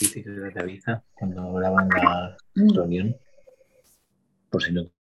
Dice que te avisa cuando graban la reunión, por si no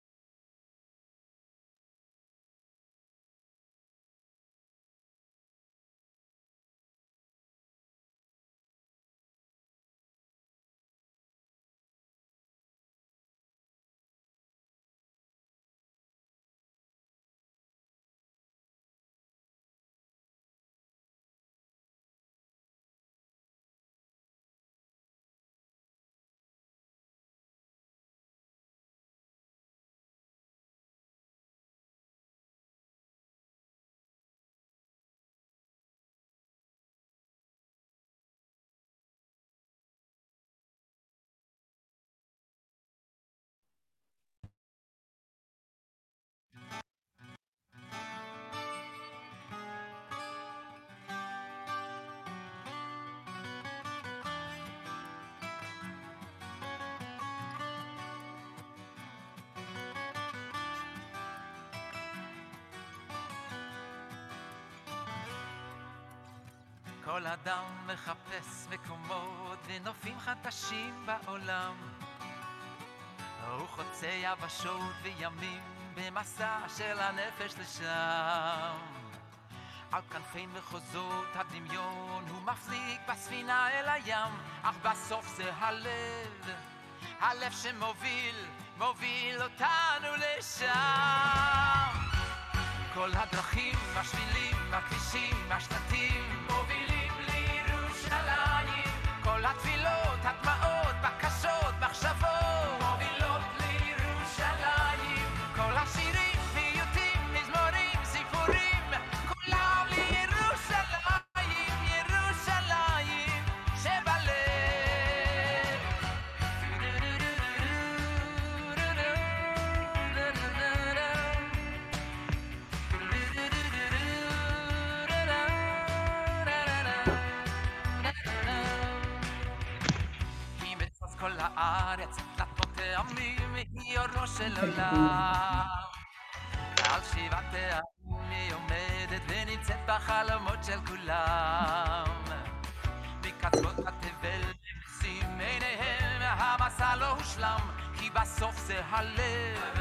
כל אדם מחפש מקומות ונופים חדשים בעולם. הוא חוצה יבשות וימים במסע של הנפש לשם. על כנפי מחוזות הדמיון הוא מחזיק בספינה אל הים, אך בסוף זה הלב, הלב שמוביל, מוביל אותנו לשם. כל הדרכים, השבילים, הכבישים, השלטים, לירושלים. כל הארץ, נפות העמים, היא אורו של עולם. על שבעת העמים היא עומדת ונמצאת בחלומות של כולם. מקצוות התבל נמצאים עיניהם, המסע לא הושלם, כי בסוף זה הלב,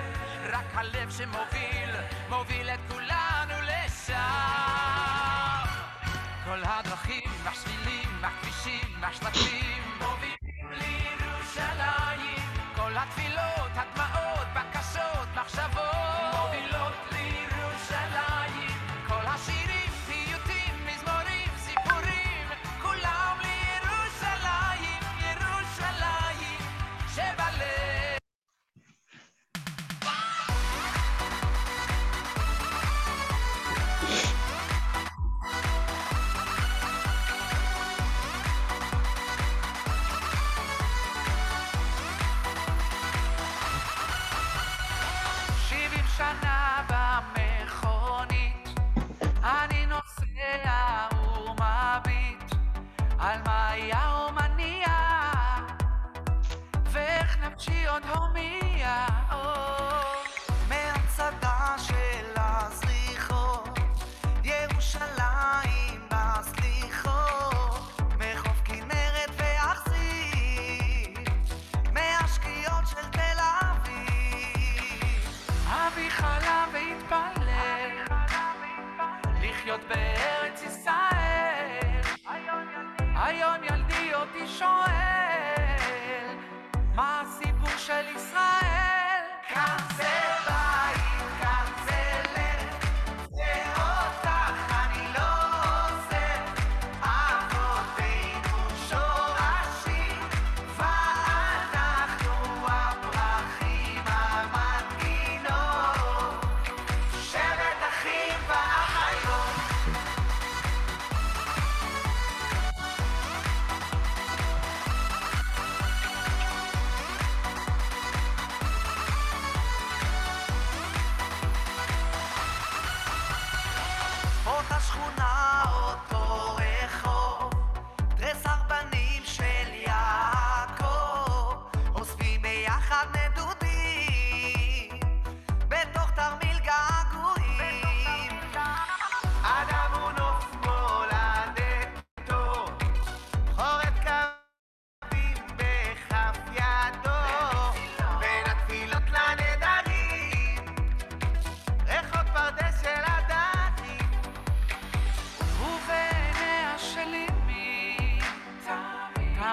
רק הלב שמוביל, מוביל את כולנו לשם. כל הדרכים, השבילים, הכבישים, השלטים, מובילים לירושלים. כל התפילות,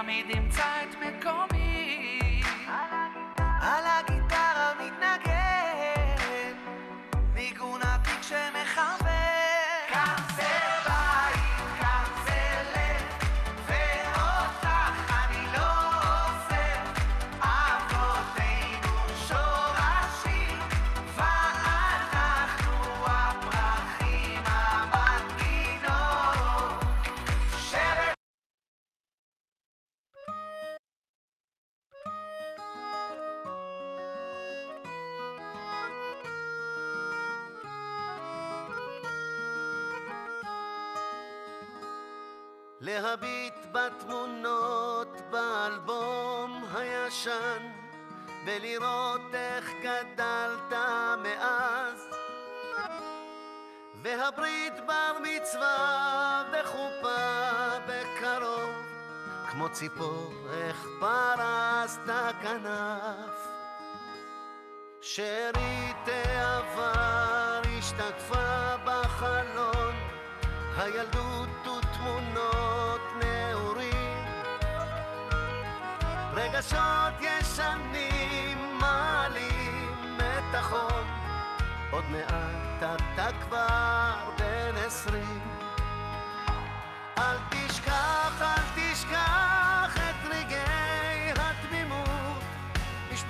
mit dem Zeit bekomme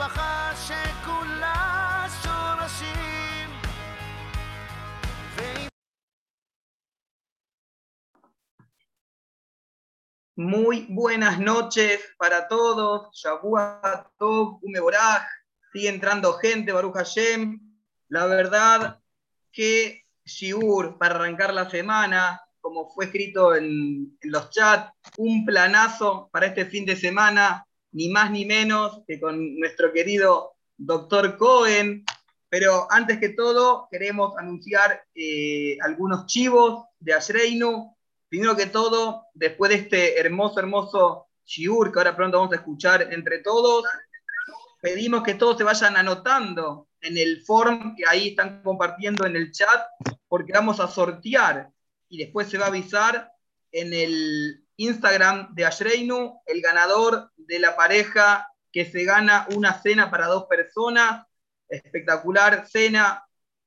משפחה שכולה שורשים ואם Muy buenas noches para todos. Shabuah Tov, Umeboraj. Sigue entrando gente, Baruch Hashem. La verdad que Shiur, para arrancar la semana, como fue escrito en, en los chats, un planazo para este fin de semana, ni más ni menos que con nuestro querido doctor Cohen. Pero antes que todo, queremos anunciar eh, algunos chivos de Ashreinu. Primero que todo, después de este hermoso, hermoso shiur que ahora pronto vamos a escuchar entre todos, pedimos que todos se vayan anotando en el form que ahí están compartiendo en el chat, porque vamos a sortear y después se va a avisar en el Instagram de Ashreinu el ganador de la pareja que se gana una cena para dos personas, espectacular cena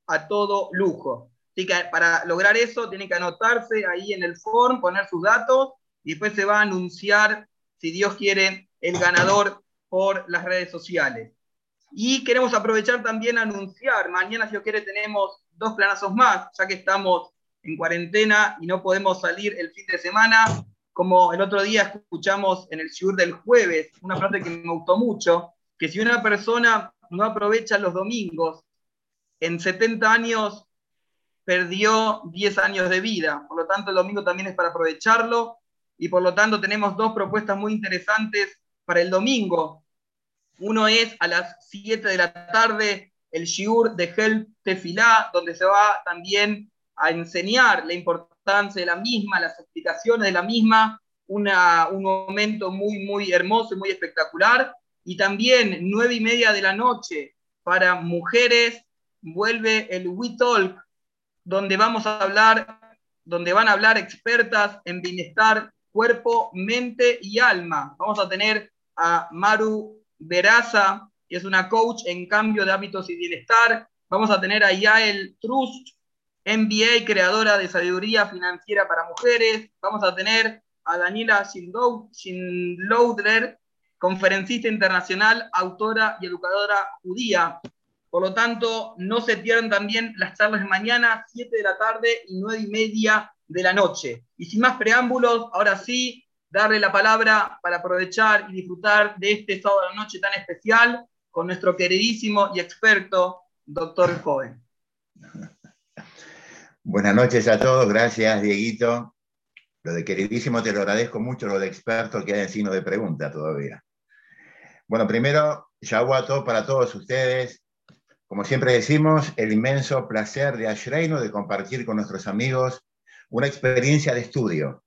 a todo lujo. Así que para lograr eso tienen que anotarse ahí en el form, poner sus datos y después se va a anunciar, si Dios quiere, el ganador por las redes sociales. Y queremos aprovechar también a anunciar, mañana si Dios quiere tenemos dos planazos más, ya que estamos en cuarentena y no podemos salir el fin de semana. Como el otro día escuchamos en el Shiur del jueves, una frase que me gustó mucho, que si una persona no aprovecha los domingos, en 70 años perdió 10 años de vida. Por lo tanto, el domingo también es para aprovecharlo y por lo tanto tenemos dos propuestas muy interesantes para el domingo. Uno es a las 7 de la tarde el Shiur de Help Tefilá, donde se va también a enseñar la importancia de la misma, las explicaciones de la misma, una, un momento muy, muy hermoso y muy espectacular. Y también nueve y media de la noche para mujeres vuelve el We Talk, donde vamos a hablar, donde van a hablar expertas en bienestar, cuerpo, mente y alma. Vamos a tener a Maru Veraza, que es una coach en cambio de hábitos y bienestar. Vamos a tener a Yael Trust, MBA, creadora de sabiduría financiera para mujeres. Vamos a tener a Daniela Schindloudler, conferencista internacional, autora y educadora judía. Por lo tanto, no se pierdan también las charlas de mañana, 7 de la tarde y 9 y media de la noche. Y sin más preámbulos, ahora sí, darle la palabra para aprovechar y disfrutar de este sábado de la noche tan especial con nuestro queridísimo y experto doctor Cohen. Buenas noches a todos, gracias Dieguito. Lo de queridísimo te lo agradezco mucho, lo de experto queda en signo de pregunta todavía. Bueno, primero, Yahuato para todos ustedes. Como siempre decimos, el inmenso placer de Ashreino de compartir con nuestros amigos una experiencia de estudio.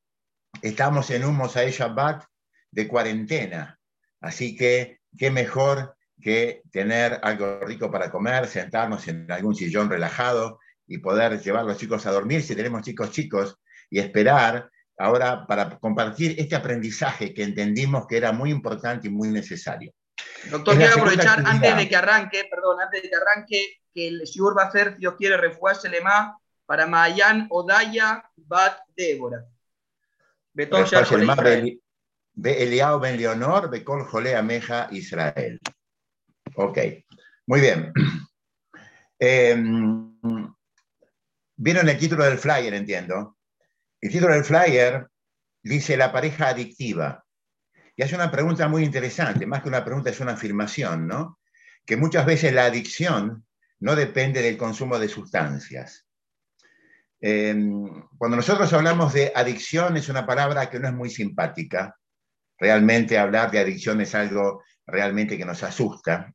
Estamos en un Mosaí Shabbat de cuarentena, así que qué mejor que tener algo rico para comer, sentarnos en algún sillón relajado y poder llevar a los chicos a dormir si tenemos chicos chicos y esperar ahora para compartir este aprendizaje que entendimos que era muy importante y muy necesario. Doctor, quiero aprovechar antes de que arranque, perdón, antes de que arranque, que el Shiur va a hacer, Dios quiere, refugiarse más para Mayan Odaya Bat Débora. Betón Ve Eliao Ben Leonor, Becol Jolé Ameja Israel. Ok, muy bien. Em, vieron el título del flyer, entiendo. El título del flyer dice la pareja adictiva. Y hace una pregunta muy interesante, más que una pregunta es una afirmación, ¿no? Que muchas veces la adicción no depende del consumo de sustancias. Em, cuando nosotros hablamos de adicción es una palabra que no es muy simpática. Realmente hablar de adicción es algo realmente que nos asusta.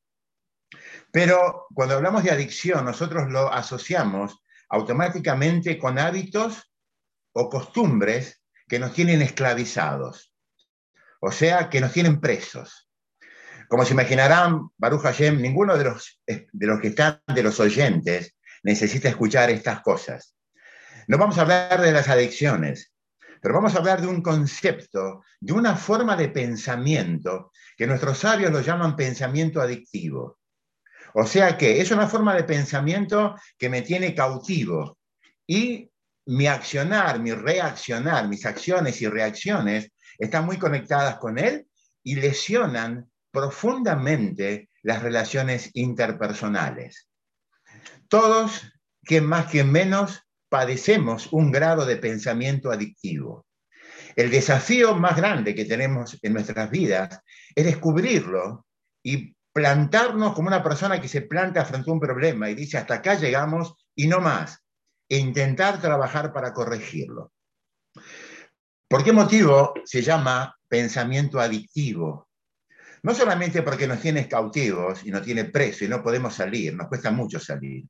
Pero cuando hablamos de adicción, nosotros lo asociamos automáticamente con hábitos o costumbres que nos tienen esclavizados, o sea, que nos tienen presos. Como se imaginarán, Baruch Hashem, ninguno de los, de los que están, de los oyentes, necesita escuchar estas cosas. No vamos a hablar de las adicciones, pero vamos a hablar de un concepto, de una forma de pensamiento que nuestros sabios lo llaman pensamiento adictivo. O sea que es una forma de pensamiento que me tiene cautivo y mi accionar, mi reaccionar, mis acciones y reacciones están muy conectadas con él y lesionan profundamente las relaciones interpersonales. Todos, que más que menos, padecemos un grado de pensamiento adictivo. El desafío más grande que tenemos en nuestras vidas es descubrirlo y plantarnos como una persona que se planta frente a un problema y dice, hasta acá llegamos y no más e intentar trabajar para corregirlo. ¿Por qué motivo se llama pensamiento adictivo? No solamente porque nos tiene cautivos y nos tiene preso y no podemos salir, nos cuesta mucho salir.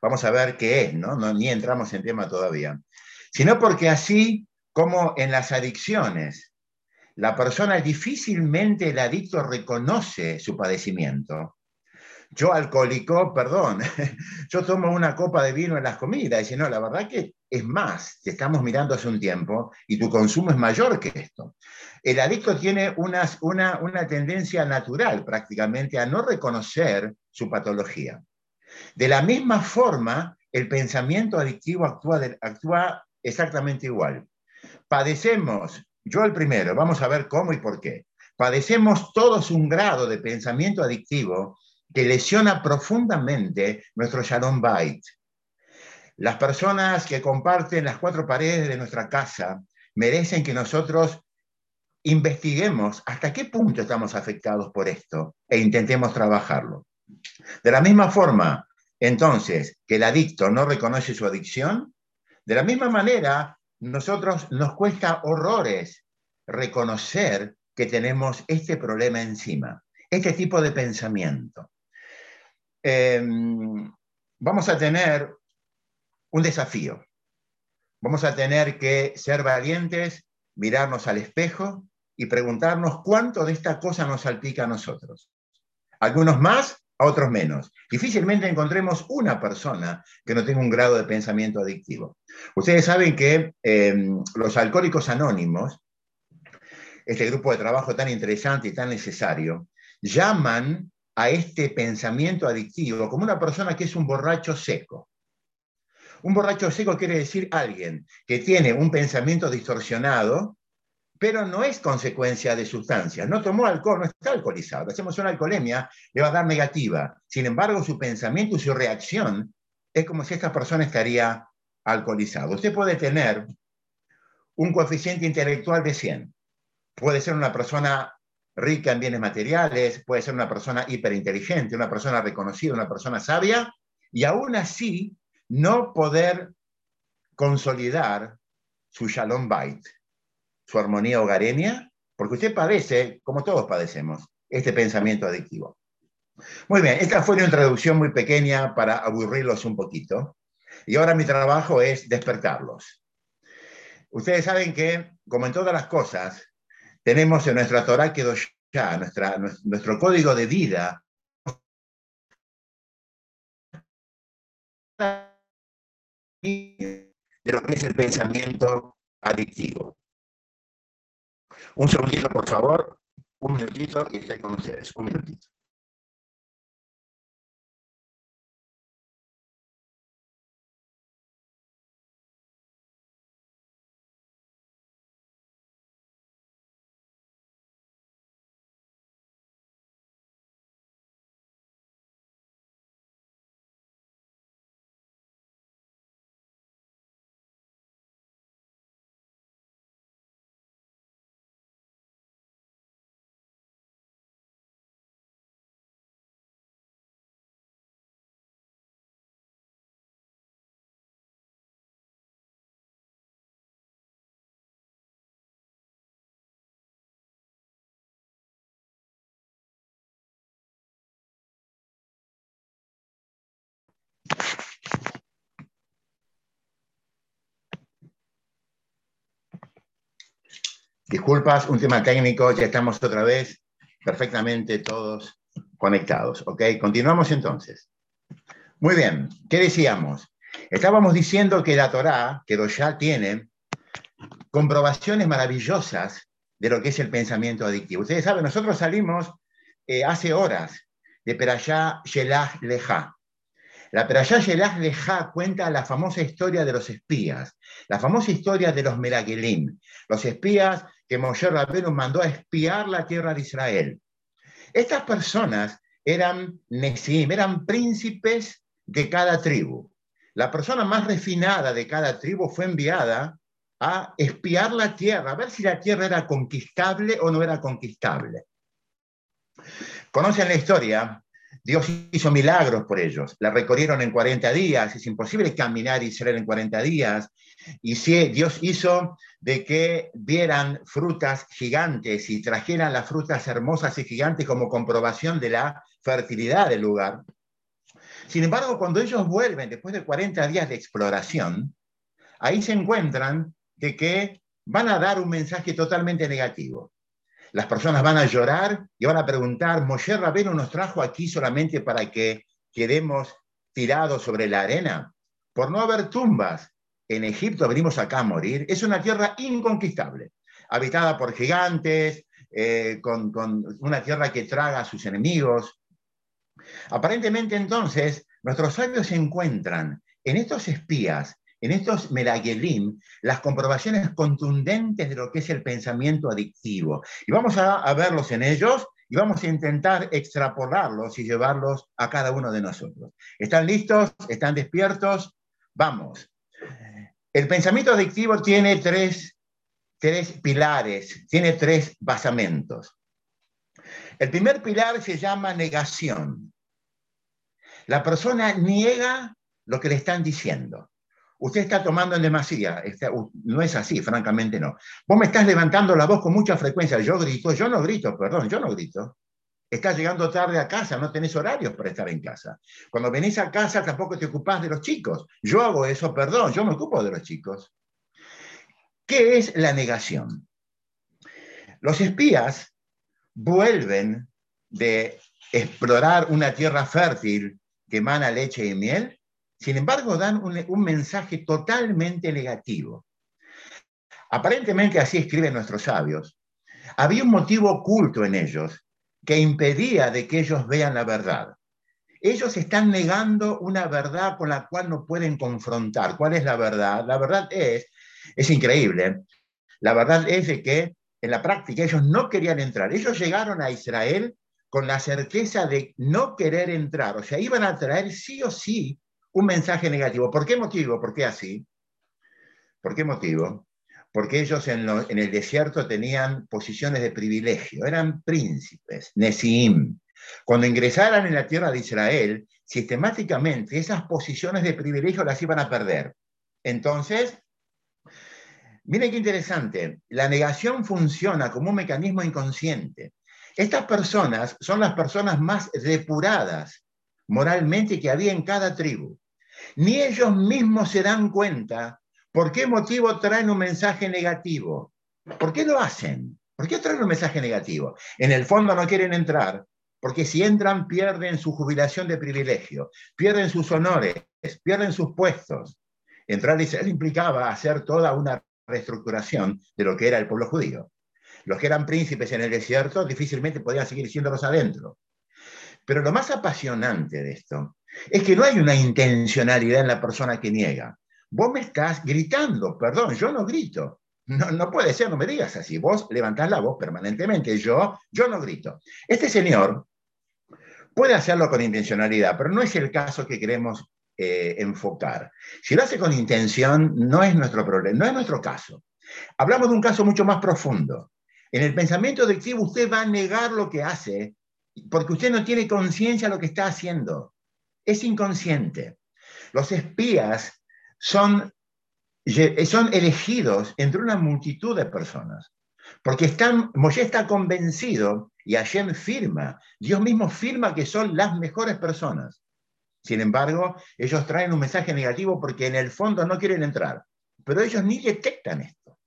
Vamos a ver qué es, ¿no? no ni entramos en tema todavía. Sino porque así como en las adicciones, la persona difícilmente, el adicto reconoce su padecimiento, yo alcohólico, perdón, yo tomo una copa de vino en las comidas y no, la verdad que es más, te estamos mirando hace un tiempo y tu consumo es mayor que esto. El adicto tiene una, una tendencia natural prácticamente a no reconocer su patología. De la misma forma, el pensamiento adictivo actúa, actúa exactamente igual. Padecemos, yo el primero, vamos a ver cómo y por qué. Padecemos todos un grado de pensamiento adictivo que lesiona profundamente nuestro Shalom Bait. Las personas que comparten las cuatro paredes de nuestra casa merecen que nosotros investiguemos hasta qué punto estamos afectados por esto e intentemos trabajarlo. De la misma forma, entonces, que el adicto no reconoce su adicción, de la misma manera, nosotros nos cuesta horrores reconocer que tenemos este problema encima, este tipo de pensamiento. Em, vamos a tener un desafío. Vamos a tener que ser valientes, mirarnos al espejo y preguntarnos cuánto de esta cosa nos salpica a nosotros. Algunos más, a otros menos. Difícilmente encontremos una persona que no tenga un grado de pensamiento adictivo. Ustedes saben que em, los alcohólicos anónimos, este grupo de trabajo tan interesante y tan necesario, llaman a este pensamiento adictivo como una persona que es un borracho seco. Un borracho seco quiere decir alguien que tiene un pensamiento distorsionado, pero no es consecuencia de sustancias. No tomó alcohol, no está alcoholizado. Hacemos una alcoholemia, le va a dar negativa. Sin embargo, su pensamiento y su reacción es como si esta persona estaría alcoholizado. Usted puede tener un coeficiente intelectual de 100. Puede ser una persona rica en bienes materiales, puede ser una persona hiperinteligente, una persona reconocida, una persona sabia, y aún así no poder consolidar su shalom bait, su armonía hogareña, porque usted padece, como todos padecemos, este pensamiento adictivo. Muy bien, esta fue una introducción muy pequeña para aburrirlos un poquito, y ahora mi trabajo es despertarlos. Ustedes saben que, como en todas las cosas, tenemos en nuestra Torah ya nuestra, nuestro código de vida, de lo que es el pensamiento adictivo. Un segundito, por favor. Un minutito y estoy con ustedes. Un minutito. Disculpas, un tema técnico, ya estamos otra vez perfectamente todos conectados. ¿Ok? Continuamos entonces. Muy bien, ¿qué decíamos? Estábamos diciendo que la Torá, que ya tiene comprobaciones maravillosas de lo que es el pensamiento adictivo. Ustedes saben, nosotros salimos eh, hace horas de Perashá Shelah Leja. La Perashá Shelah Leja cuenta la famosa historia de los espías, la famosa historia de los Meragelim, los espías que Moshe Rabbeinu mandó a espiar la tierra de Israel. Estas personas eran Nesim, eran príncipes de cada tribu. La persona más refinada de cada tribu fue enviada a espiar la tierra, a ver si la tierra era conquistable o no era conquistable. Conocen la historia, Dios hizo milagros por ellos, la recorrieron en 40 días, es imposible caminar Israel en 40 días, y si Dios hizo de que vieran frutas gigantes y trajeran las frutas hermosas y gigantes como comprobación de la fertilidad del lugar. Sin embargo, cuando ellos vuelven después de 40 días de exploración, ahí se encuentran de que van a dar un mensaje totalmente negativo. Las personas van a llorar y van a preguntar, Moshe Rabeno nos trajo aquí solamente para que quedemos tirados sobre la arena, por no haber tumbas, en Egipto venimos acá a morir, es una tierra inconquistable, habitada por gigantes, eh, con, una tierra que traga a sus enemigos. Aparentemente entonces, nuestros sabios encuentran en estos espías, en estos Meragelim, las comprobaciones contundentes de lo que es el pensamiento adictivo. Y vamos a, a verlos en ellos y vamos a intentar extrapolarlos y llevarlos a cada uno de nosotros. ¿Están listos? ¿Están despiertos? Vamos. El pensamiento adictivo tiene tres, pilares, tiene tres basamentos. El primer pilar se llama negación. La persona niega lo que le están diciendo. Usted está tomando en demasía. no es así, francamente no. Vos me estás levantando la voz con mucha frecuencia. Yo grito, yo no grito, perdón, yo no grito. Estás llegando tarde a casa, no tenés horarios para estar en casa. Cuando venís a casa tampoco te ocupás de los chicos. Yo hago eso, perdón, yo me ocupo de los chicos. ¿Qué es la negación? Los espías vuelven de explorar una tierra fértil que emana leche y miel, sin embargo dan un, un mensaje totalmente negativo. Aparentemente así escriben nuestros sabios. Había un motivo oculto en ellos que impedía de que ellos vean la verdad. Ellos están negando una verdad con la cual no pueden confrontar. ¿Cuál es la verdad? La verdad es, es increíble, la verdad es de que en la práctica ellos no querían entrar. Ellos llegaron a Israel con la certeza de no querer entrar. O sea, iban a traer sí o sí un mensaje negativo. ¿Por qué motivo? ¿Por qué así? ¿Por qué motivo? Porque ellos en, el desierto tenían posiciones de privilegio, eran príncipes, Nesim. Cuando ingresaran en la tierra de Israel, sistemáticamente esas posiciones de privilegio las iban a perder. Entonces, miren qué interesante, la negación funciona como un mecanismo inconsciente. Estas personas son las personas más depuradas moralmente que había en cada tribu. Ni ellos mismos se dan cuenta ¿Por qué motivo traen un mensaje negativo? ¿Por qué lo hacen? ¿Por qué traen un mensaje negativo? En el fondo no quieren entrar, porque si entran pierden su jubilación de privilegio, pierden sus honores, pierden sus puestos. Entrar a Israel implicaba hacer toda una reestructuración de lo que era el pueblo judío. Los que eran príncipes en el desierto difícilmente podían seguir siéndolos adentro. Pero lo más apasionante de esto es que no hay una intencionalidad en la persona que niega. Vos me estás gritando, perdón, yo no grito. No, puede ser, no me digas así. Vos levantás la voz permanentemente, yo, yo no grito. Este señor puede hacerlo con intencionalidad, pero no es el caso que queremos eh, enfocar. Si lo hace con intención, no es nuestro problema, no es nuestro caso. Hablamos de un caso mucho más profundo. En el pensamiento adictivo usted va a negar lo que hace porque usted no tiene conciencia de lo que está haciendo. Es inconsciente. Los espías son, son elegidos entre una multitud de personas. Porque están, Moshe está convencido y Hashem firma, Dios mismo firma que son las mejores personas. Sin embargo, ellos traen un mensaje negativo porque en el fondo no quieren entrar, pero ellos ni detectan esto.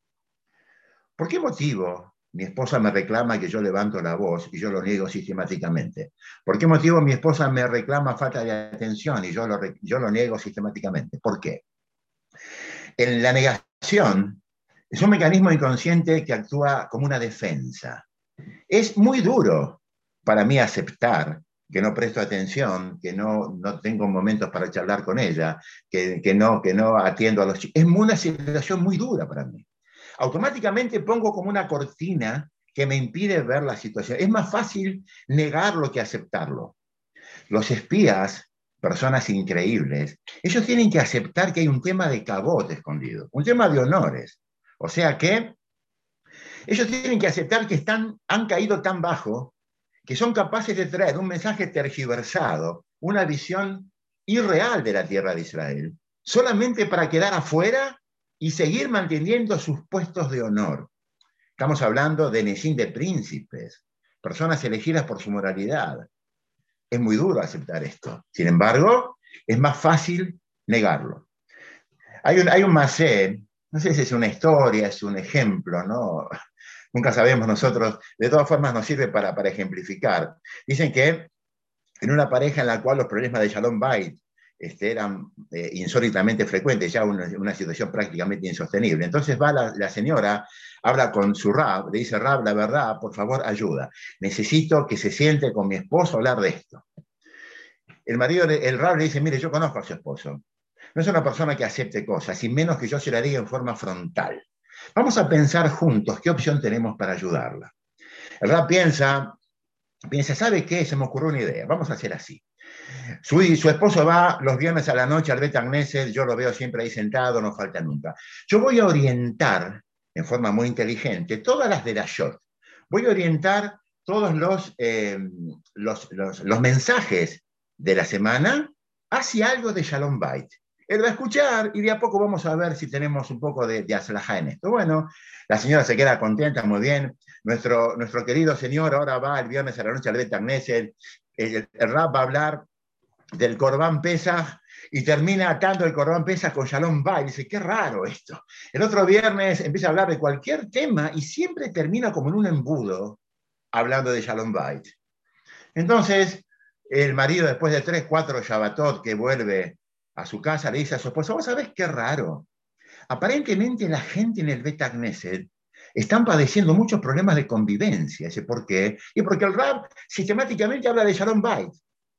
¿Por qué motivo mi esposa me reclama que yo levanto la voz y yo lo niego sistemáticamente? ¿Por qué motivo mi esposa me reclama falta de atención y yo lo, yo lo niego sistemáticamente? ¿Por qué? En la negación es un mecanismo inconsciente que actúa como una defensa. Es muy duro para mí aceptar que no presto atención, que no, no tengo momentos para charlar con ella, que, que, no, que no atiendo a los chicos. Es una situación muy dura para mí. Automáticamente pongo como una cortina que me impide ver la situación. Es más fácil negarlo que aceptarlo. Los espías, personas increíbles, ellos tienen que aceptar que hay un tema de cabote escondido, un tema de honores. O sea que ellos tienen que aceptar que están, han caído tan bajo que son capaces de traer un mensaje tergiversado, una visión irreal de la tierra de Israel, solamente para quedar afuera y seguir manteniendo sus puestos de honor. Estamos hablando de Nesín de príncipes, personas elegidas por su moralidad. Es muy duro aceptar esto. Sin embargo, es más fácil negarlo. Hay un, hay un macé, no sé si es una historia, es un ejemplo, ¿no? nunca sabemos nosotros, de todas formas nos sirve para, para ejemplificar. Dicen que en una pareja en la cual los problemas de Shalom Bait este, eran eh, insólitamente frecuentes, ya una, una, situación prácticamente insostenible. Entonces va la, señora, habla con su rab, le dice, rab, la verdad, por favor, ayuda. Necesito que se siente con mi esposo a hablar de esto. El marido, el rab le dice, mire, yo conozco a su esposo. No es una persona que acepte cosas, y menos que yo se la diga en forma frontal. Vamos a pensar juntos qué opción tenemos para ayudarla. El rap piensa, piensa, ¿sabe qué? Se me ocurrió una idea. Vamos a hacer así. Su, su esposo va los viernes a la noche al Bet yo lo veo siempre ahí sentado, no falta nunca. Yo voy a orientar en forma muy inteligente todas las de la shot. Voy a orientar todos los, eh, los, los, los, mensajes de la semana hacia algo de Shalom Bait. Él va a escuchar y de a poco vamos a ver si tenemos un poco de, de aslaja en esto. Bueno, la señora se queda contenta, muy bien. Nuestro, nuestro querido señor ahora va el viernes a la noche al Bet el, el, el rap va a hablar del Corbán Pesach y termina atando el Corbán Pesach con Shalom Bay. Dice, qué raro esto. El otro viernes empieza a hablar de cualquier tema y siempre termina como en un embudo hablando de Shalom Bait. Entonces, el marido, después de tres, cuatro Shabbatot que vuelve a su casa, le dice a su esposa, vos sabés qué raro. Aparentemente la gente en el Beta Knesset están padeciendo muchos problemas de convivencia. Dice, ¿por qué? Y porque el rap sistemáticamente habla de Shalom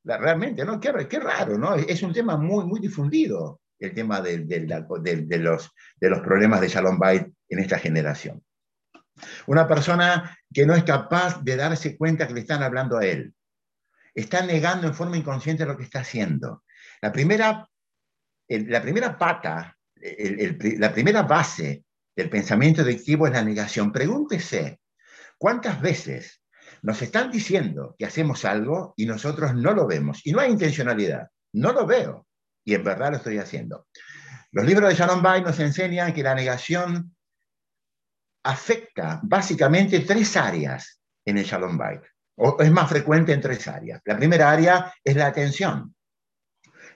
Realmente, ¿no? Qué, qué, raro, ¿no? Es un tema muy, muy difundido, el tema de, de, de, de los, problemas de Shalom Bait en esta generación. Una persona que no es capaz de darse cuenta que le están hablando a él. Está negando en forma inconsciente lo que está haciendo. La primera la primera pata, la primera base del pensamiento adictivo es la negación. Pregúntese, ¿cuántas veces nos están diciendo que hacemos algo y nosotros no lo vemos? Y no hay intencionalidad, no lo veo y en verdad lo estoy haciendo. Los libros de Sharon Bay nos enseñan que la negación afecta básicamente tres áreas en el Shalom Bay, o es más frecuente en tres áreas. La primera área es la atención.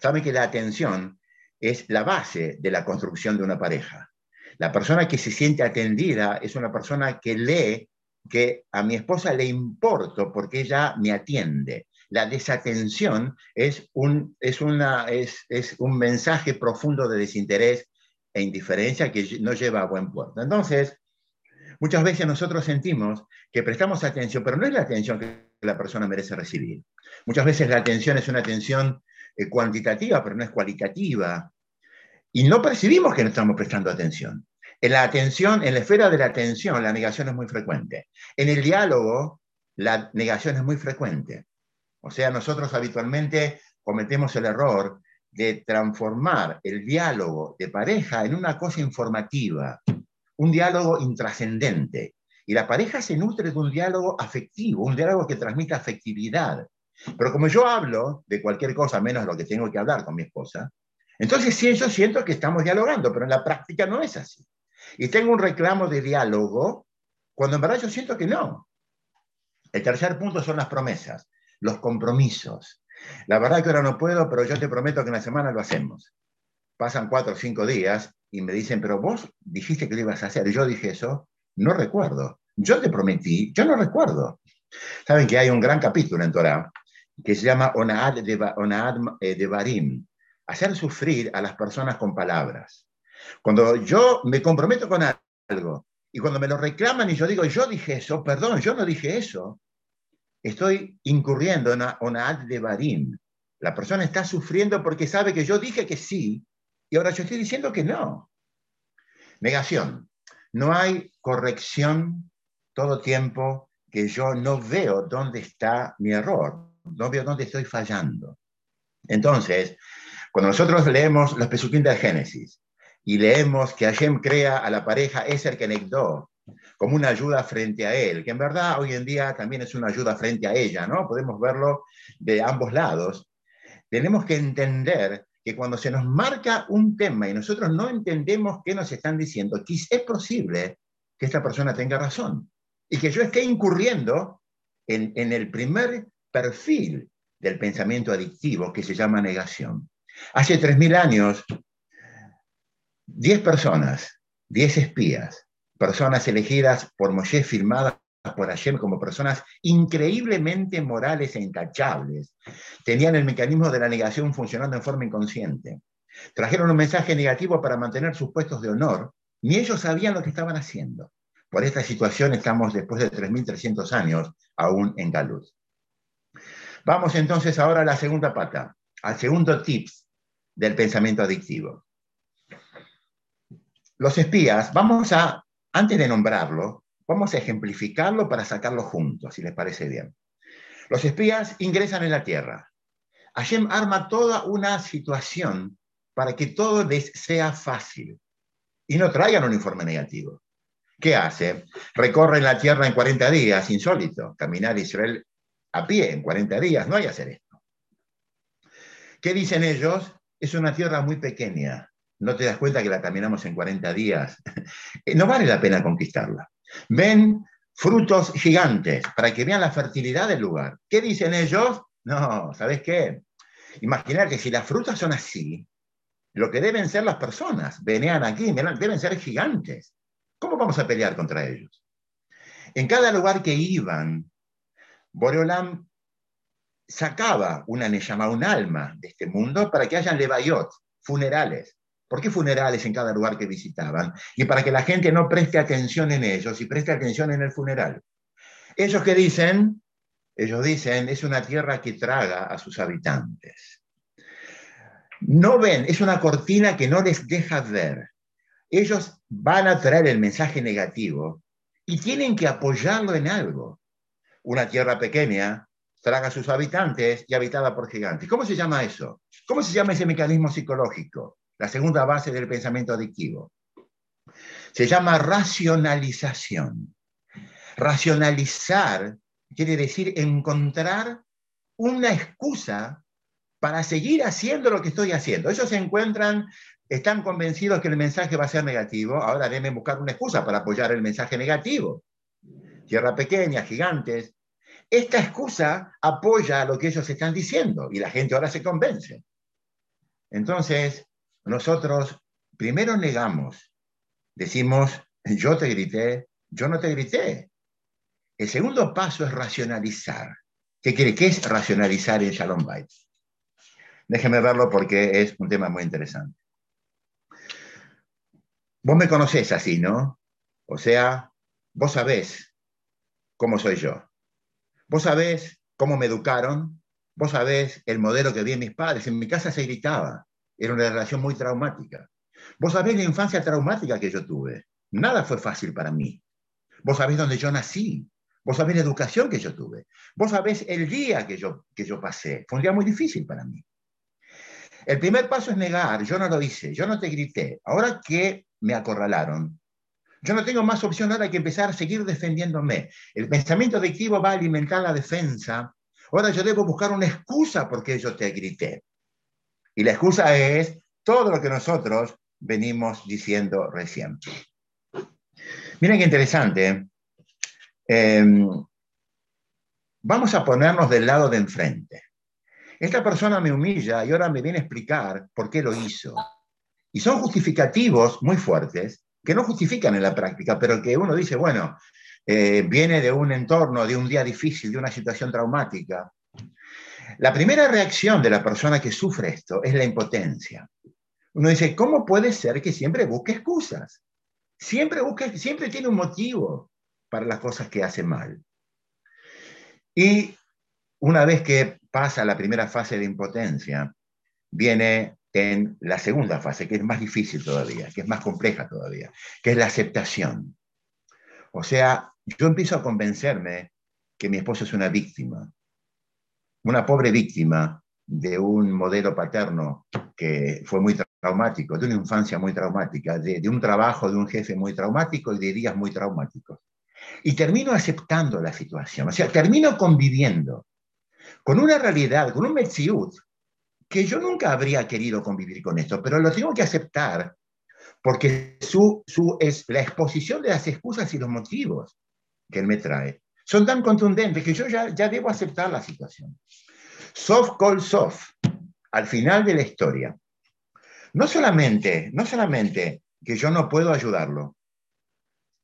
Saben que la atención es la base de la construcción de una pareja. La persona que se siente atendida es una persona que lee que a mi esposa le importo porque ella me atiende. La desatención es un, es una, es, es un mensaje profundo de desinterés e indiferencia que no lleva a buen puerto. Entonces, Muchas veces nosotros sentimos que prestamos atención, pero no es la atención que la persona merece recibir. Muchas veces la atención es una atención eh, cuantitativa, pero no es cualitativa. Y no percibimos que no estamos prestando atención. En la atención, en la esfera de la atención, la negación es muy frecuente. En el diálogo, la negación es muy frecuente. O sea, nosotros habitualmente cometemos el error de transformar el diálogo de pareja en una cosa informativa, un diálogo intrascendente. Y la pareja se nutre de un diálogo afectivo, un diálogo que transmite afectividad. Pero como yo hablo de cualquier cosa menos lo que tengo que hablar con mi esposa, entonces sí, yo siento que estamos dialogando, pero en la práctica no es así. Y tengo un reclamo de diálogo cuando en verdad yo siento que no. El tercer punto son las promesas, los compromisos. La verdad que ahora no puedo, pero yo te prometo que en la semana lo hacemos. Pasan cuatro o cinco días y me dicen, pero vos dijiste que lo ibas a hacer. Y yo dije eso, no recuerdo. Yo te prometí, yo no recuerdo. Saben que hay un gran capítulo en Torah que se llama Onaad eh, de Barim, hacer sufrir a las personas con palabras. Cuando yo me comprometo con algo y cuando me lo reclaman y yo digo, yo dije eso, perdón, yo no dije eso, estoy incurriendo en una, ad de barim. La persona está sufriendo porque sabe que yo dije que sí y ahora yo estoy diciendo que no. Negación. No hay corrección todo tiempo que yo no veo dónde está mi error, no veo dónde estoy fallando. Entonces, cuando nosotros leemos los pesuquín del Génesis y leemos que Hashem crea a la pareja Eser Kenegdo, como una ayuda frente a él, que en verdad hoy en día también es una ayuda frente a ella, ¿no? Podemos verlo de ambos lados. Tenemos que entender que cuando se nos marca un tema y nosotros no entendemos qué nos están diciendo, es posible que esta persona tenga razón y que yo esté incurriendo en, en el primer perfil del pensamiento adictivo que se llama negación. Hace 3.000 años, 10 personas, 10 espías, personas elegidas por Moshe, firmadas por Hashem como personas increíblemente morales e intachables, tenían el mecanismo de la negación funcionando en forma inconsciente. Trajeron un mensaje negativo para mantener sus puestos de honor, ni ellos sabían lo que estaban haciendo. Por esta situación estamos después de 3.300 años aún en Galut. Vamos entonces ahora a la segunda pata, al segundo tips del pensamiento adictivo. Los espías, vamos a antes de nombrarlo, vamos a ejemplificarlo para sacarlo juntos, si les parece bien. Los espías ingresan en la tierra. Hashem arma toda una situación para que todo les sea fácil y no traigan un informe negativo. ¿Qué hace? Recorren la tierra en 40 días, insólito. Caminar Israel a pie en 40 días, no hay hacer esto. ¿Qué dicen ellos? Es una tierra muy pequeña no te das cuenta que la caminamos en 40 días, eh, no vale la pena conquistarla. Ven frutos gigantes para que vean la fertilidad del lugar. ¿Qué dicen ellos? No, ¿sabes qué? Imaginar que si las frutas son así, lo que deben ser las personas, venían aquí, deben ser gigantes. ¿Cómo vamos a pelear contra ellos? En cada lugar que iban, Boreolam sacaba una Neshama, un alma de este mundo para que hayan levayot, funerales. ¿Por qué funerales en cada lugar que visitaban? Y para que la gente no preste atención en ellos y preste atención en el funeral. Ellos que dicen, ellos dicen, es una tierra que traga a sus habitantes. No ven, es una cortina que no les deja ver. Ellos van a traer el mensaje negativo y tienen que apoyarlo en algo. Una tierra pequeña traga a sus habitantes y habitada por gigantes. ¿Cómo se llama eso? ¿Cómo se llama ese mecanismo psicológico? La segunda base del pensamiento adictivo. Se llama racionalización. Racionalizar quiere decir encontrar una excusa para seguir haciendo lo que estoy haciendo. Ellos se encuentran, están convencidos que el mensaje va a ser negativo, ahora deben buscar una excusa para apoyar el mensaje negativo. Tierra pequeña, gigantes. Esta excusa apoya lo que ellos están diciendo y la gente ahora se convence. Entonces, nosotros primero negamos, decimos, yo te grité, yo no te grité. El segundo paso es racionalizar. ¿Qué quiere? ¿Qué es racionalizar en Shalom Bait? Déjeme verlo porque es un tema muy interesante. Vos me conocés así, ¿no? O sea, vos sabés cómo soy yo. Vos sabés cómo me educaron. Vos sabés el modelo que vi en mis padres. En mi casa se gritaba. Era una relación muy traumática. Vos sabés la infancia traumática que yo tuve. Nada fue fácil para mí. Vos sabés dónde yo nací. Vos sabés la educación que yo tuve. Vos sabés el día que yo, que yo pasé. Fue un día muy difícil para mí. El primer paso es negar. Yo no lo hice. Yo no te grité. Ahora que me acorralaron, yo no tengo más opción ahora que empezar a seguir defendiéndome. El pensamiento adictivo va a alimentar la defensa. Ahora yo debo buscar una excusa porque yo te grité. Y la excusa es todo lo que nosotros venimos diciendo recién. Miren qué interesante. Em, vamos a ponernos del lado de enfrente. Esta persona me humilla y ahora me viene a explicar por qué lo hizo. Y son justificativos muy fuertes que no justifican en la práctica, pero que uno dice, bueno, eh, viene de un entorno, de un día difícil, de una situación traumática. La primera reacción de la persona que sufre esto es la impotencia. Uno dice, ¿cómo puede ser que siempre busque excusas? Siempre, busca, siempre tiene un motivo para las cosas que hace mal. Y una vez que pasa la primera fase de impotencia, viene en la segunda fase, que es más difícil todavía, que es más compleja todavía, que es la aceptación. O sea, yo empiezo a convencerme que mi esposo es una víctima, una pobre víctima de un modelo paterno que fue muy traumático, de una infancia muy traumática, de, de, un trabajo de un jefe muy traumático y de días muy traumáticos. Y termino aceptando la situación, o sea, termino conviviendo con una realidad, con un Metziut, que yo nunca habría querido convivir con esto, pero lo tengo que aceptar porque su, su, es, la exposición de las excusas y los motivos que él me trae son tan contundentes que yo ya, ya debo aceptar la situación. Soft call soft, al final de la historia. No solamente, no solamente que yo no puedo ayudarlo,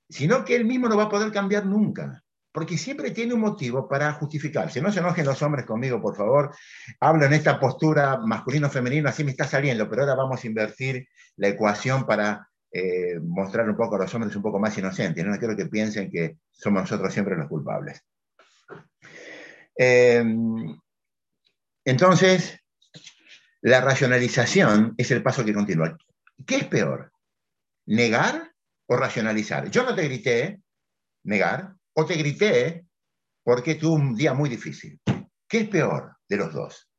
sino que él mismo no va a poder cambiar nunca porque siempre tiene un motivo para justificarse. No se enojen los hombres conmigo, por favor. Hablo en esta postura masculino-femenino, así me está saliendo, pero ahora vamos a invertir la ecuación para eh, mostrar un poco a los hombres un poco más inocentes. No quiero que piensen que somos nosotros siempre los culpables. Eh, entonces, la racionalización es el paso que continúa. ¿Qué es peor? ¿Negar o racionalizar? Yo no te grité, negar, o te grité porque tuve un día muy difícil. ¿Qué es peor de los dos?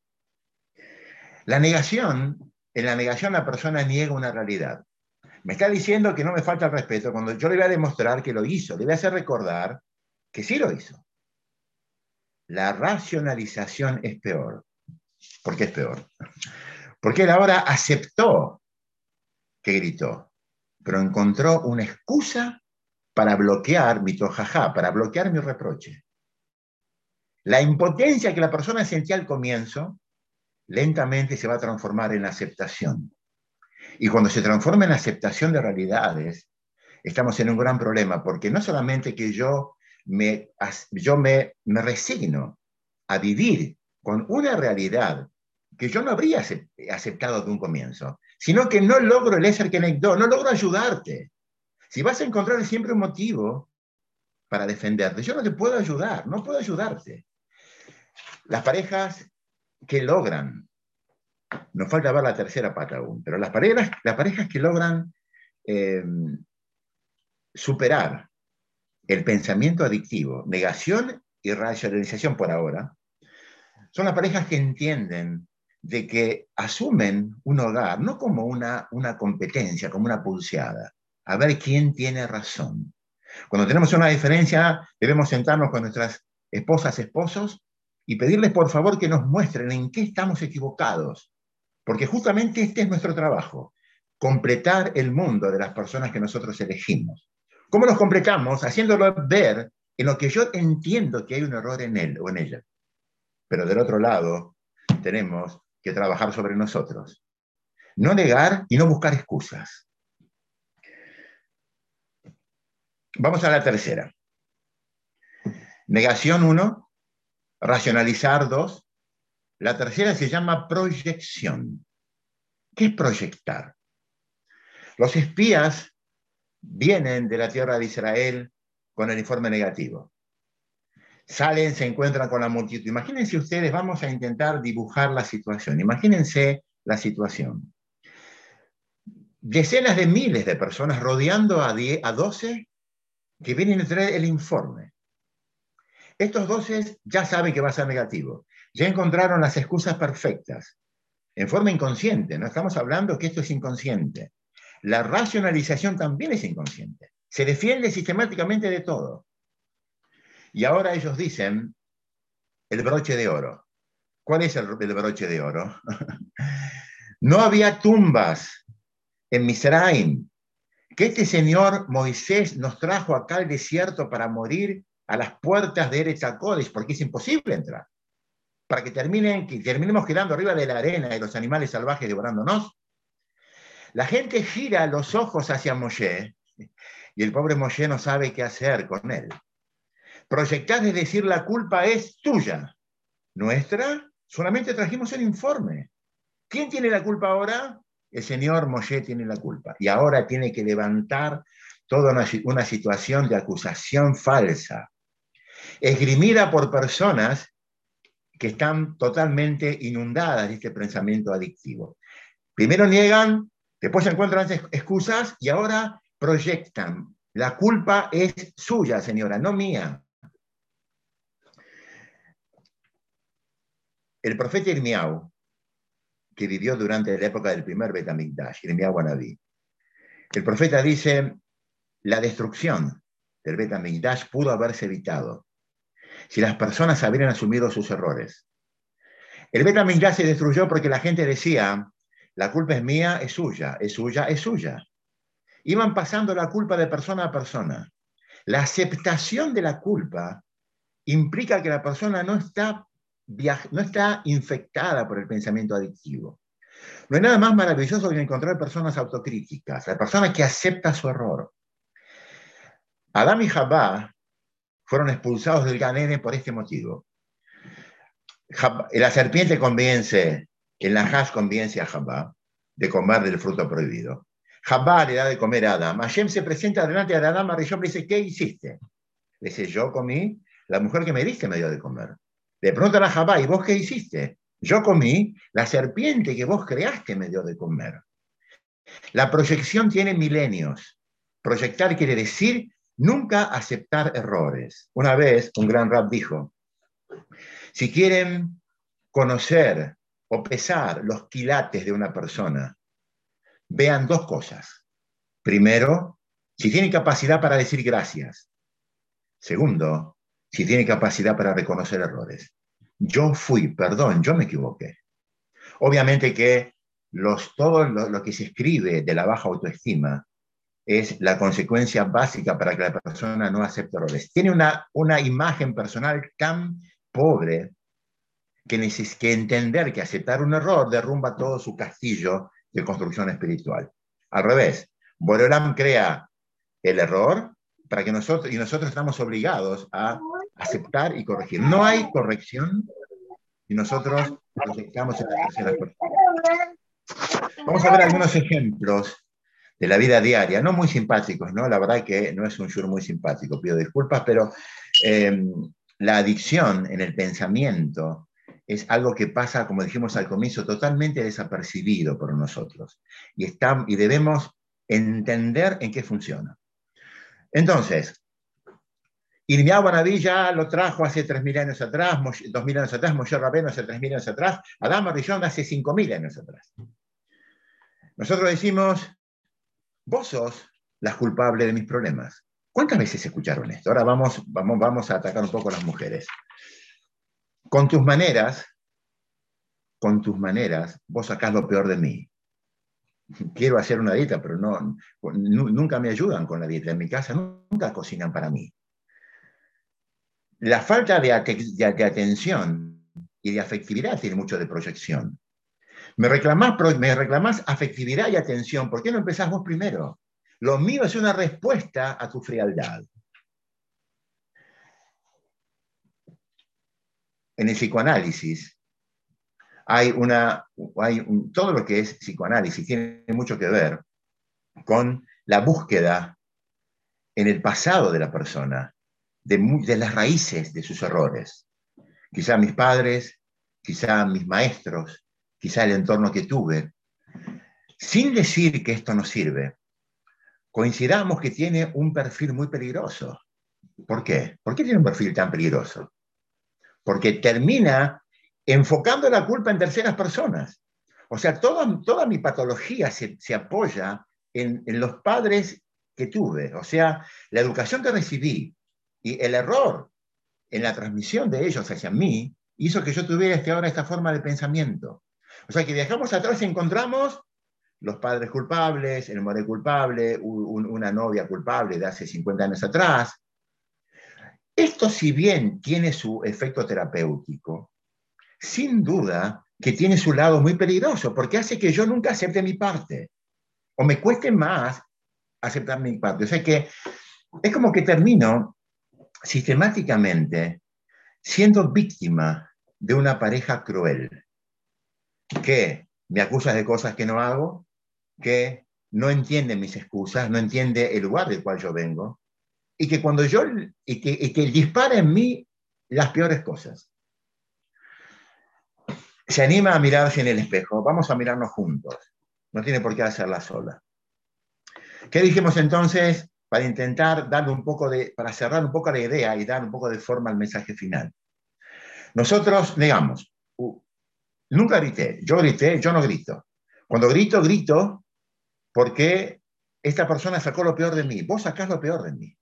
La negación, en la negación la persona niega una realidad. Me está diciendo que no me falta el respeto cuando yo le voy a demostrar que lo hizo, le voy a hacer recordar que sí lo hizo. La racionalización es peor. ¿Por qué es peor? Porque él ahora aceptó que gritó, pero encontró una excusa para bloquear mi tojajá, para bloquear mi reproche. La impotencia que la persona sentía al comienzo, lentamente se va a transformar en aceptación. Y cuando se transforma en aceptación de realidades, estamos en un gran problema, porque no solamente que yo me, yo me, me resigno a vivir con una realidad que yo no habría aceptado de un comienzo, sino que no logro el ser que no logro ayudarte. Si vas a encontrar siempre un motivo para defenderte, yo no te puedo ayudar, no puedo ayudarte. Las parejas que logran, nos falta ver la tercera pata aún, pero las parejas, las parejas que logran eh, superar el pensamiento adictivo, negación y racionalización por ahora, son las parejas que entienden de que asumen un hogar no como una, una competencia, como una pulseada, a ver quién tiene razón. Cuando tenemos una diferencia, debemos sentarnos con nuestras esposas, esposos, y pedirles por favor que nos muestren en qué estamos equivocados, porque justamente este es nuestro trabajo, completar el mundo de las personas que nosotros elegimos. ¿Cómo los completamos? Haciéndolo ver en lo que yo entiendo que hay un error en él o en ella. Pero del otro lado, tenemos que trabajar sobre nosotros. No negar y no buscar excusas. Vamos a la tercera. Negación 1, racionalizar 2. La tercera se llama proyección. ¿Qué es proyectar? Los espías vienen de la tierra de Israel con el informe negativo. Salen, se encuentran con la multitud. Imagínense ustedes, vamos a intentar dibujar la situación. Imagínense la situación. Decenas de miles de personas rodeando a, 10, a 12 que vienen a traer el informe. Estos 12 ya saben que va a ser negativo. Ya encontraron las excusas perfectas, en forma inconsciente. No estamos hablando que esto es inconsciente. La racionalización también es inconsciente. Se defiende sistemáticamente de todo. Y ahora ellos dicen el broche de oro. ¿Cuál es el, broche de oro? no había tumbas en Misraim. Que este señor Moisés nos trajo acá al desierto para morir a las puertas de Eretz porque es imposible entrar. Para que, terminen, que terminemos quedando arriba de la arena y los animales salvajes devorándonos. La gente gira los ojos hacia Moshe y el pobre Moshe no sabe qué hacer con él. Proyectar es decir, la culpa es tuya. Nuestra, solamente trajimos el informe. ¿Quién tiene la culpa ahora? El señor Moshe tiene la culpa. Y ahora tiene que levantar toda una, una situación de acusación falsa, esgrimida por personas que están totalmente inundadas de este pensamiento adictivo. Primero niegan, después encuentran excusas y ahora proyectan. La culpa es suya, señora, no mía. El profeta Irmiau, que vivió durante la época del primer Betamigdash, Irmiau Anabí, el profeta dice, la destrucción del Betamigdash pudo haberse evitado si las personas habrían asumido sus errores. El Betamigdash se destruyó porque la gente decía, la culpa es mía, es suya, es suya, es suya. Iban pasando la culpa de persona a persona. La aceptación de la culpa implica que la persona no está, no está infectada por el pensamiento adictivo. No hay nada más maravilloso que encontrar personas autocríticas, la persona que acepta su error. Adam y Jabá fueron expulsados del Ganene por este motivo. La serpiente convence, el Nahash convence a Jabá de comer del fruto prohibido. Jabá le da de comer a Adam. Hashem se presenta delante de Adam y le dice, ¿qué hiciste? Le dice, yo comí, la mujer que me diste me dio de comer. Le preguntan a Jabá, ¿y vos qué hiciste? Yo comí, la serpiente que vos creaste me dio de comer. La proyección tiene milenios. Proyectar quiere decir nunca aceptar errores. Una vez un gran rap dijo, si quieren conocer o pesar los quilates de una persona, vean dos cosas. Primero, si tiene capacidad para decir gracias. Segundo, si tiene capacidad para reconocer errores. Yo fui, perdón, yo me equivoqué. Obviamente que los, todo lo que se escribe de la baja autoestima es la consecuencia básica para que la persona no acepte errores. Tiene una, una imagen personal tan pobre que, necesita que entender que aceptar un error derrumba todo su castillo de construcción espiritual. Al revés, Boreolam crea el error para que nosotros, y nosotros estamos obligados a aceptar y corregir. No hay corrección y nosotros en. Vamos a ver algunos ejemplos de la vida diaria, no muy simpáticos, ¿no? La verdad que no es un show muy simpático, pido disculpas, pero eh, la adicción en el pensamiento es algo que pasa, como dijimos al comienzo, totalmente desapercibido por nosotros. Y, está, y debemos entender en qué funciona. Entonces, Irmiá Banabí ya lo trajo hace 3.000 años atrás, 2.000 años atrás, Moshe Rabeno hace 3.000 años atrás, Adán Rishon hace 5.000 años atrás. Nosotros decimos, vos sos la culpable de mis problemas. ¿Cuántas veces escucharon esto? Ahora vamos, vamos, vamos a atacar un poco a las mujeres. Con tus maneras, con tus maneras, vos sacás lo peor de mí. Quiero hacer una dieta, pero no, nunca me ayudan con la dieta. En mi casa nunca cocinan para mí. La falta de, de atención y de afectividad tiene mucho de proyección. Me reclamás, afectividad y atención. ¿Por qué no empezás vos primero? Lo mío es una respuesta a tu frialdad. En el psicoanálisis hay una, todo lo que es psicoanálisis tiene mucho que ver con la búsqueda en el pasado de la persona, de, de las raíces de sus errores. Quizá mis padres, quizá mis maestros, quizá el entorno que tuve, sin decir que esto no sirve, coincidamos que tiene un perfil muy peligroso. ¿Por qué? ¿Por qué tiene un perfil tan peligroso? Porque termina enfocando la culpa en terceras personas. O sea, toda, toda mi patología se, apoya en, en, los padres que tuve. O sea, la educación que recibí y el error en la transmisión de ellos hacia mí hizo que yo tuviera este, ahora esta forma de pensamiento. O sea, que viajamos atrás y encontramos los padres culpables, el madre culpable, una novia culpable de hace 50 años atrás. Esto, si bien tiene su efecto terapéutico, sin duda que tiene su lado muy peligroso, porque hace que yo nunca acepte mi parte, o me cueste más aceptar mi parte. O sea que es como que termino sistemáticamente siendo víctima de una pareja cruel, que me acusa de cosas que no hago, que no entiende mis excusas, no entiende el lugar del cual yo vengo, y que cuando yo, y que, y que dispara en mí las peores cosas. Se anima a mirarse en el espejo, vamos a mirarnos juntos, no tiene por qué hacerla sola. ¿Qué dijimos entonces? Para intentar darle un poco de, para cerrar un poco la idea y dar un poco de forma al mensaje final. Nosotros negamos, nunca grité, yo grité, yo no grito. Cuando grito, grito porque esta persona sacó lo peor de mí, vos sacás lo peor de mí.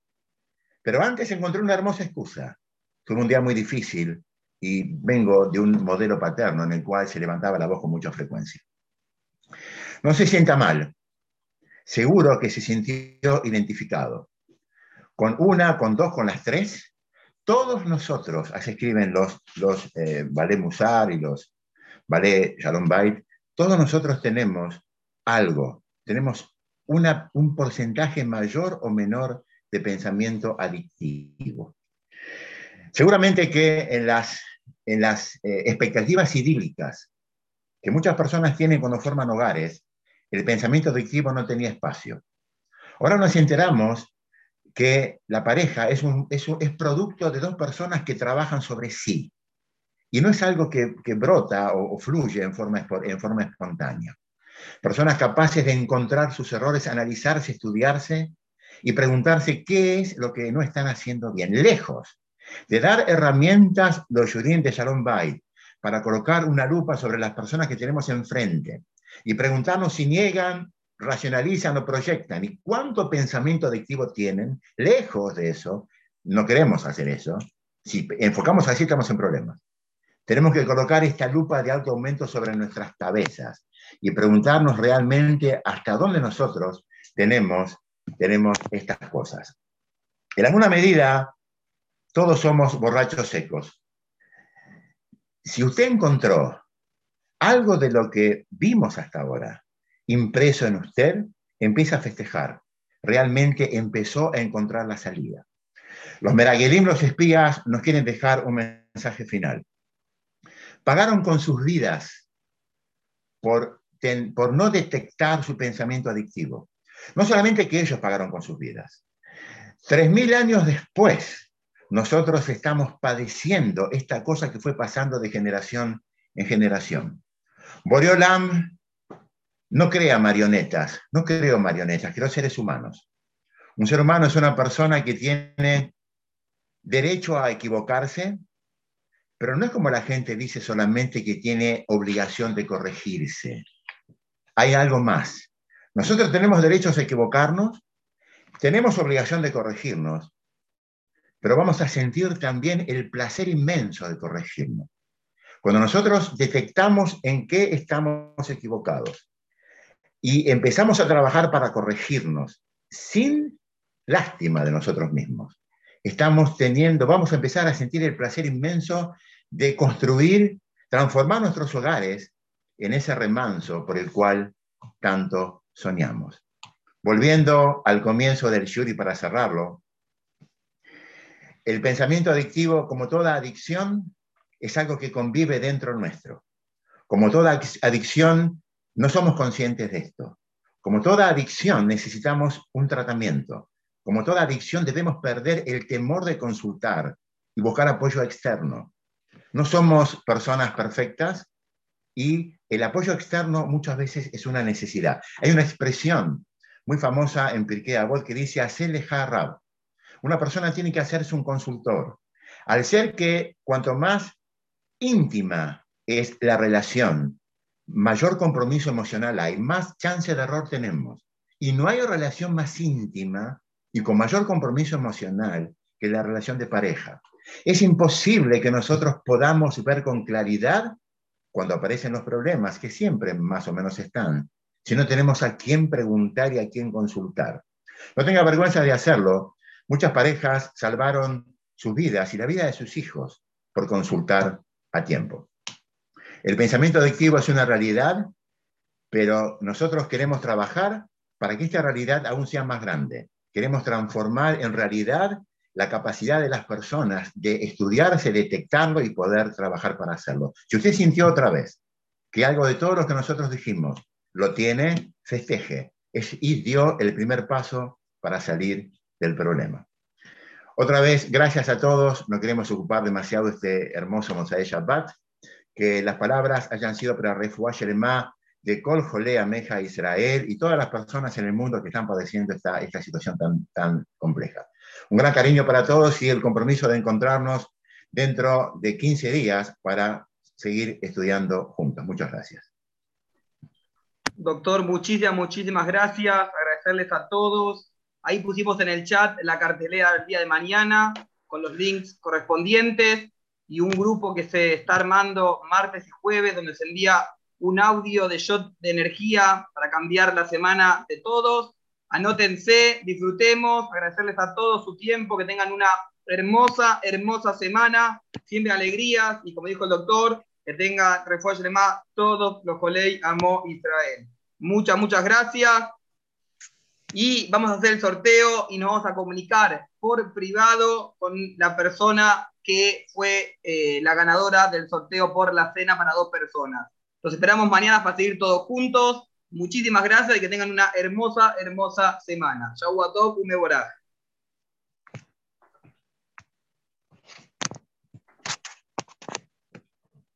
Pero antes encontré una hermosa excusa. Tuve un día muy difícil y vengo de un modelo paterno en el cual se levantaba la voz con mucha frecuencia. No se sienta mal. Seguro que se sintió identificado. Con una, con dos, con las tres. Todos nosotros, así escriben los, los eh, Musar y los Ballet Shalom Bait, todos nosotros tenemos algo tenemos un porcentaje mayor o menor de pensamiento adictivo. Seguramente que en las, en las eh, expectativas idílicas que muchas personas tienen cuando forman hogares, el pensamiento adictivo no tenía espacio. Ahora nos enteramos que la pareja es, un, es, producto de dos personas que trabajan sobre sí. Y no es algo que, brota o, fluye en forma, en forma espontánea. Personas capaces de encontrar sus errores, analizarse, estudiarse y preguntarse qué es lo que no están haciendo bien. Lejos de dar herramientas, los judíos de Shalom Bay, para colocar una lupa sobre las personas que tenemos enfrente y preguntarnos si niegan, racionalizan o proyectan y cuánto pensamiento adictivo tienen, lejos de eso, no queremos hacer eso. Si enfocamos así, estamos en problemas. Tenemos que colocar esta lupa de alto aumento sobre nuestras cabezas y preguntarnos realmente hasta dónde nosotros tenemos, tenemos estas cosas. En alguna medida, todos somos borrachos secos. Si usted encontró algo de lo que vimos hasta ahora impreso en usted, empieza a festejar. Realmente empezó a encontrar la salida. Los Meragelim, los espías, nos quieren dejar un mensaje final. Pagaron con sus vidas por, no detectar su pensamiento adictivo. No solamente que ellos pagaron con sus vidas. Tres mil años después, nosotros estamos padeciendo esta cosa que fue pasando de generación en generación. Boreolam no crea marionetas, no creo marionetas, creo seres humanos. Un ser humano es una persona que tiene derecho a equivocarse, pero no es como la gente dice solamente que tiene obligación de corregirse. Hay algo más. Nosotros tenemos derechos a equivocarnos, tenemos obligación de corregirnos, pero vamos a sentir también el placer inmenso de corregirnos. Cuando nosotros detectamos en qué estamos equivocados y empezamos a trabajar para corregirnos sin lástima de nosotros mismos, estamos teniendo, vamos a empezar a sentir el placer inmenso de construir, transformar nuestros hogares en ese remanso por el cual tanto soñamos. Volviendo al comienzo del Shuri para cerrarlo, el pensamiento adictivo, como toda adicción, es algo que convive dentro nuestro. Como toda adicción, no somos conscientes de esto. Como toda adicción, necesitamos un tratamiento como toda adicción, debemos perder el temor de consultar y buscar apoyo externo. No somos personas perfectas y el apoyo externo muchas veces es una necesidad. Hay una expresión muy famosa en Pirkei Avot que dice, hacele rab. Una persona tiene que hacerse un consultor. Al ser que cuanto más íntima es la relación, mayor compromiso emocional hay, más chance de error tenemos. Y no hay relación más íntima y con mayor compromiso emocional que la relación de pareja. Es imposible que nosotros podamos ver con claridad cuando aparecen los problemas, que siempre más o menos están, si no tenemos a quién preguntar y a quién consultar. No tenga vergüenza de hacerlo. Muchas parejas salvaron sus vidas y la vida de sus hijos por consultar a tiempo. El pensamiento adictivo es una realidad, pero nosotros queremos trabajar para que esta realidad aún sea más grande. Queremos transformar en realidad la capacidad de las personas de estudiarse, detectarlo y poder trabajar para hacerlo. Si usted sintió otra vez que algo de todo lo que nosotros dijimos lo tiene, festeje. Es, y dio el primer paso para salir del problema. Otra vez, gracias a todos. No queremos ocupar demasiado este hermoso Mosaé Shabbat. Que las palabras hayan sido para refugiar Shelema de Kol Jolea Meja Israel y todas las personas en el mundo que están padeciendo esta, esta situación tan, tan compleja. Un gran cariño para todos y el compromiso de encontrarnos dentro de 15 días para seguir estudiando juntos. Muchas gracias. Doctor, muchísimas, muchísimas gracias. Agradecerles a todos. Ahí pusimos en el chat la cartelera del día de mañana con los links correspondientes y un grupo que se está armando martes y jueves donde se envía un audio de shot de energía para cambiar la semana de todos. Anótense, disfrutemos, agradecerles a todos su tiempo, que tengan una hermosa, hermosa semana, siempre alegrías y como dijo el doctor, que tenga refugio más todos los colei amo Israel. Muchas, muchas gracias. Y vamos a hacer el sorteo y nos vamos a comunicar por privado con la persona que fue eh, la ganadora del sorteo por la cena para dos personas. Los esperamos mañana para seguir todos juntos. Muchísimas gracias y que tengan una hermosa, hermosa semana. Chau a todos,